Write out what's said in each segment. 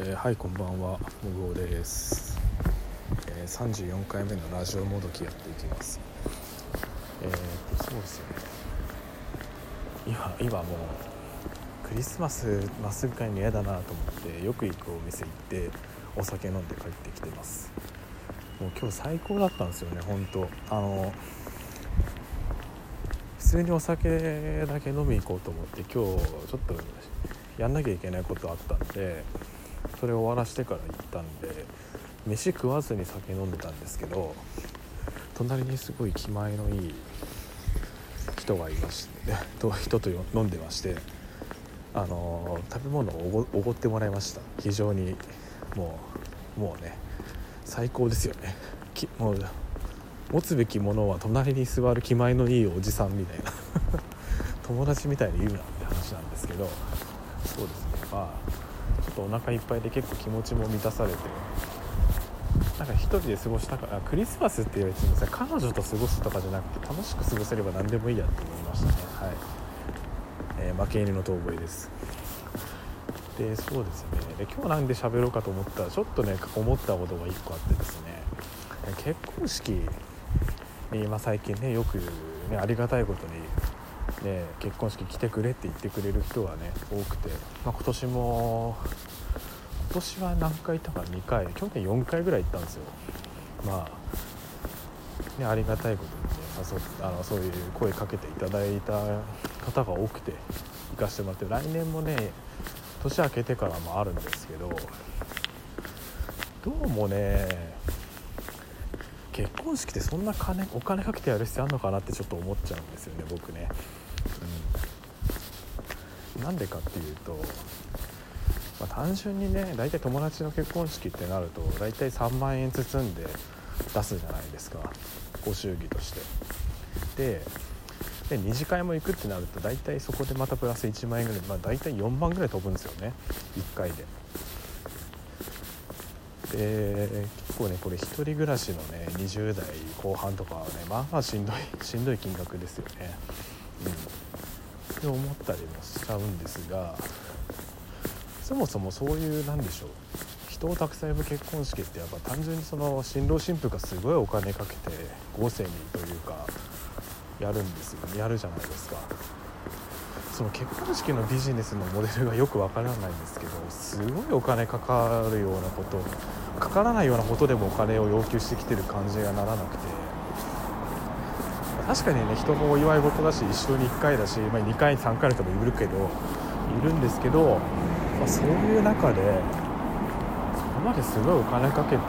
えーはいこんばんはもぐおです、えー、34回目のラジオもどきやっていきます。えー、っとそうですよね。今今もうクリスマスまっすぐ帰るの嫌だなと思ってよく行くお店行ってお酒飲んで帰ってきてます。もう今日最高だったんですよね本当。あの普通にお酒だけ飲み行こうと思って今日ちょっとやんなきゃいけないことあったんでそれを終わらしてから行ったんで飯食わずに酒飲んでたんですけど隣にすごい気前のいい人がいまして と人と飲んでましてあの食べ物をおごおごってもらいました。非常にもうもうね最高ですよね。きもう持つべきものは隣に座る気前のいいおじさんみたいな。友達みたいに言うなって話なんですけどそうですね。まあとお腹いっぱいで結構気持ちも満たされてなんか一人で過ごしたからクリスマスっていうやつにさ彼女と過ごすとかじゃなくて楽しく過ごせれば何でもいいやって思いましたね。はい、えー負け犬の遠吠えです。でそうですね。で今日なんで喋ろうかと思ったらちょっとね思ったことが1個あってですね。結婚式に、まあ、最近ねよくねありがたいことに、ね、結婚式来てくれって言ってくれる人がね多くて、まあ、今年も今年は何回行ったか2回。去年4回ぐらい行ったんですよ。まあねありがたいことにね誘あのそういう声かけていただいた方が多くて行かせてもらって。来年もね年明けてからもあるんですけどどうもね結婚式ってそんな金お金かけてやる必要あるのかなってちょっと思っちゃうんですよね僕ね、なんでかっていうと、まあ、単純にね大体友達の結婚式ってなると大体3万円包んで出すじゃないですかご祝儀としてでで二次会も行くってなると大体そこでまたプラス1万円ぐらい、まあ、大体4万ぐらい飛ぶんですよね1回で。で結構ねこれ一人暮らしのね20代後半とかはねまあまあしんどいしんどい金額ですよね。うん、って思ったりもしちゃうんですがそもそもそういうなんでしょう人をたくさん呼ぶ結婚式ってやっぱ単純にその新郎新婦がすごいお金かけて豪勢にというかやるんですよねやるじゃないですか。その結婚式のビジネスのモデルがよくわからないんですけどすごいお金かかるようなことかからないようなことでもお金を要求してきてる感じがならなくて確かにね人のお祝い事だし一生に1回だし、まあ、2回3回の人もいるけどいるんですけど、まあ、そういう中でそこまですごいお金かけて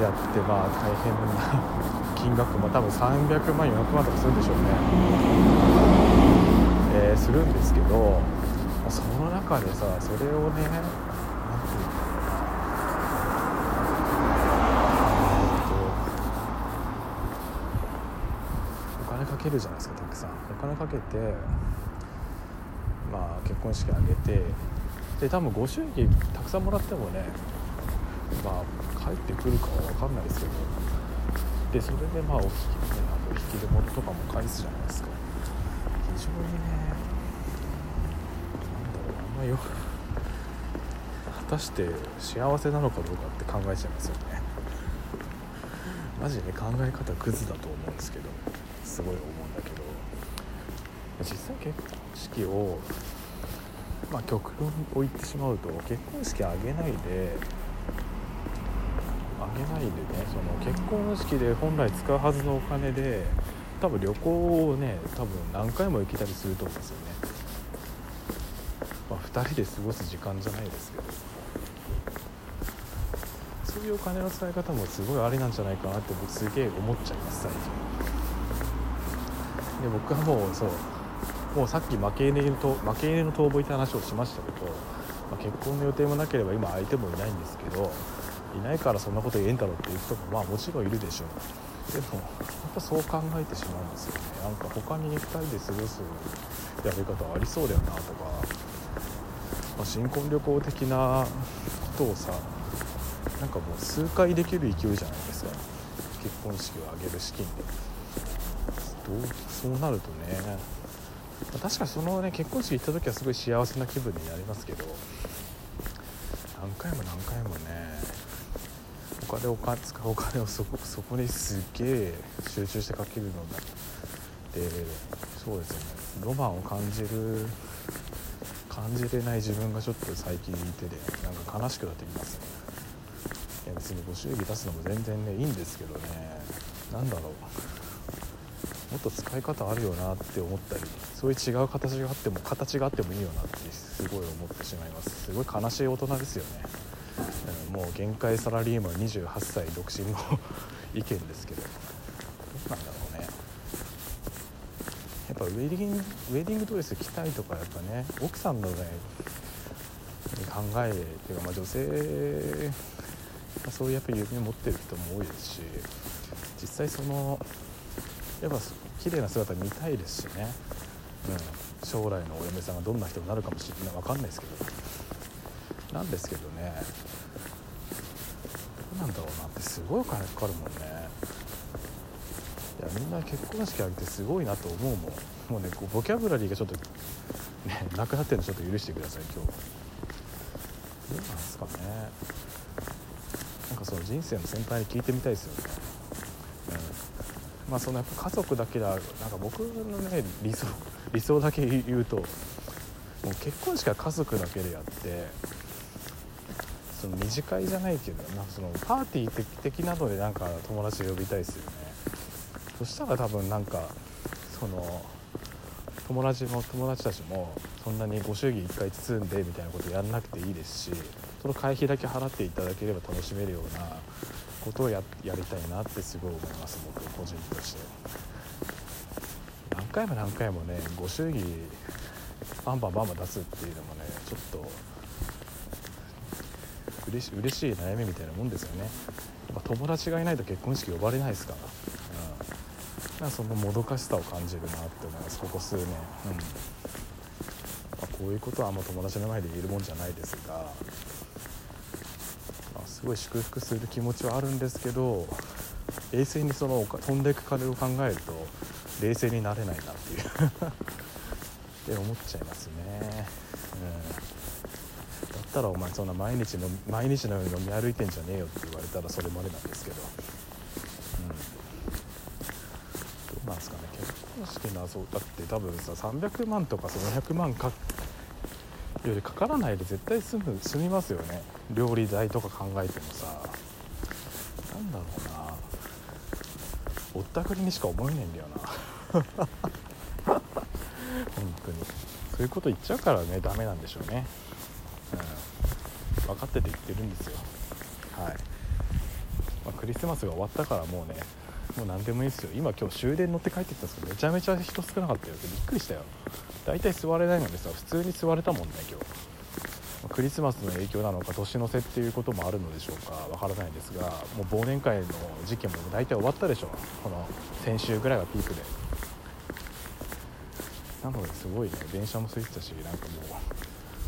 やってまあ大変な金額も多分300万400万とかするんでしょうね。えー、するんですけどその中でさそれをね何て言うのかなお金かけるじゃないですかたくさん。お金かけてまあ結婚式あげてで多分ご祝儀たくさんもらってもねまあ帰ってくるかは分かんないですけどでそれでまあお引き,、ね、あの引き出物とかも返すじゃないですか。非常にねなんだろうあんまよ果たして幸せなのかどうかって考えちゃいますよね。マジで考え方クズだと思うんですけど。すごい思うんだけど実際結婚式をまあ極論を言ってしまうと結婚式あげないであげないでねその結婚式で本来使うはずのお金で多分旅行をね多分何回も行けたりすると思うんですよね、まあ、2人で過ごす時間じゃないですけど。そういうお金の使い方もすごいありなんじゃないかなって僕すげえ思っちゃいます最近。で僕はもうそうもうさっき負け犬と負け犬の逃亡って話をしましたけど、まあ、結婚の予定もなければ今相手もいないんですけどいないからそんなこと言えんだろうっていう人もまあもちろんいるでしょう。でもやっぱそう考えてしまうんですよね。なんか他に2人で過ごすやり方ありそうだよなとか、まあ、新婚旅行的なことをさなんかもう数回できる勢いじゃないですか。結婚式を挙げる資金で。そうなるとねま確かにそのね結婚式行った時はすごい幸せな気分になりますけど何回も何回もねお金を使うお金をそこ そこにすげえ集中してかけるのだでそうですね。ロマンを感じる感じれない自分がちょっと最近いてでなんか悲しくなってきますね。いや別にご祝儀出すのも全然ねいいんですけどね。何だろう。もっと使い方あるよなって思ったりそういう違う形があっても形があってもいいよなってすごい思ってしまいます。すごい悲しい大人ですよね、うん、もう限界サラリーマン28歳独身の意見ですけど。どうなんだろうね。やっぱウェディングウェディングドレス着たいとかやっぱね奥さんのね考えっていうかまあ女性そういうやっぱ夢持ってる人も多いですし実際そのやっぱ綺麗な姿見たいですしね、うん、将来のお嫁さんがどんな人になるかもしれない。分かんないですけど。なんですけどね。どうなんだろうなってすごいお金かかるもんね。いやみんな結婚式挙げてすごいなと思うもん。もうねこうボキャブラリーがちょっとねなくなってるのちょっと許してください今日。どうなんですかね。なんかその人生の先輩に聞いてみたいですよね、まあそのやっぱ家族だけだなんか僕のね理想理想だけ言うともう結婚式は家族だけでやってその二次会じゃないけどなんかそのパーティー的なのでなんか友達呼びたいですよね。そしたら多分なんかその友達も友達たちもそんなにご祝儀1回包んでみたいなことやんなくていいですしその会費だけ払っていただければ楽しめるようなことをややりたいなってすごい思います僕個人として。何回も何回もねご祝儀バンバンバンバン出すっていうのもねちょっと嬉し嬉しい悩みみたいなもんですよね。やっぱ友達がいないと結婚式呼ばれないですから、うん、なそのもどかしさを感じるなって思います。ここ数年、うん。まあ、こういうことはあんま友達の前で言えるもんじゃないですが、すごい祝福する気持ちはあるんですけど冷静にその飛んでいく金を考えると冷静になれないなっていう。って思っちゃいますね、うん、だったらお前そんな毎日の毎日のように飲み歩いてんじゃねえよって言われたらそれまでなんですけど、うん、どうなんですかね。結婚式のそうだって多分さ300万とかその100万かよりかからないで絶対済む済みますよね。料理代とか考えてもさなんだろうな。ぼったくりにしか思えねえんだよな。本当に。そういうこと言っちゃうからねダメなんでしょうね、うん、分かってて言ってるんですよ。はい、まあ、クリスマスが終わったからもうねもう何でもいいですよ。今今日終電乗って帰ってきたんですけどめちゃめちゃ人少なかったよってびっくりしたよ。大体座れないのにさ普通に座れたもんね今日。クリスマスの影響なのか年の瀬っていうこともあるのでしょうか。わからないですがもう忘年会の時期も大体終わったでしょこの先週ぐらいがピークで。なのですごいね電車も空いてたしなんかも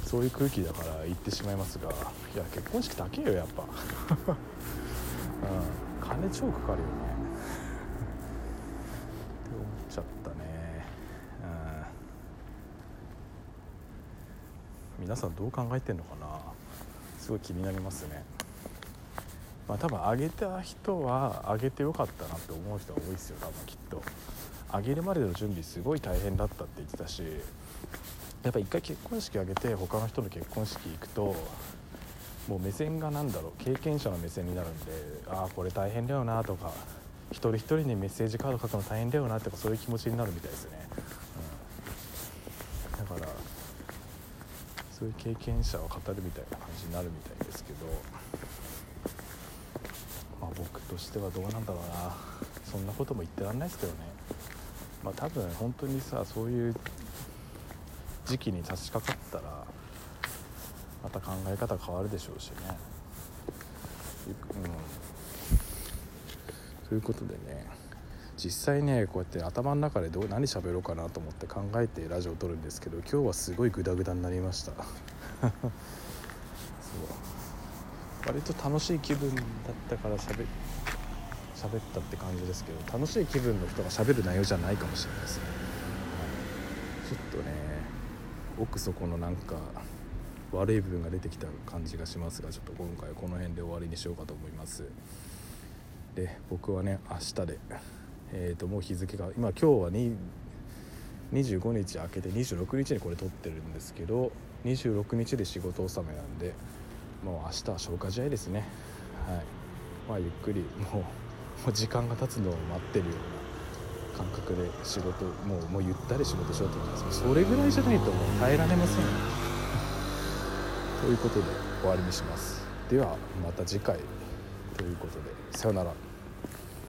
うそういう空気だから行ってしまいますがいや結婚式高えよやっぱ。うん金超かかるよねって思っちゃったねうん皆さんどう考えてんのかな？すごい気になりますね。まあ多分あげた人はあげてよかったなって思う人が多いですよ多分きっと。あげるまでの準備すごい大変だったって言ってたしやっぱ一回結婚式あげて他の人の結婚式行くともう目線が何だろう経験者の目線になるんでああこれ大変だよなとか一人一人にメッセージカード書くの大変だよなとかそういう気持ちになるみたいですね、うん、だからそういう経験者を語るみたいな感じになるみたいですけどまあ僕としてはどうなんだろうな。そんなことも言ってらんないですけどね。まあ多分本当にさそういう時期に差し掛かったらまた考え方変わるでしょうしね。うん。ということでね。実際ねこうやって頭の中でどう何喋ろうかなと思って考えてラジオを撮るんですけど今日はすごいグダグダになりました。そう。割と楽しい気分だったから喋喋ったって感じですけど楽しい気分の人が喋る内容じゃないかもしれないですね、ちょっとね奥底のなんか悪い部分が出てきた感じがしますがちょっと今回この辺で終わりにしようかと思います。で僕はね明日でえー、ともう日付が今今日はに25日明けて26日にこれ撮ってるんですけど26日で仕事納めなんでもう明日は消化試合ですね。はい。まあゆっくりもうもう時間が経つのを待ってるような感覚で仕事もうもうゆったり仕事しようと思います。それぐらいじゃないともう耐えられません。ということで終わりにします。ではまた次回。ということでさよなら。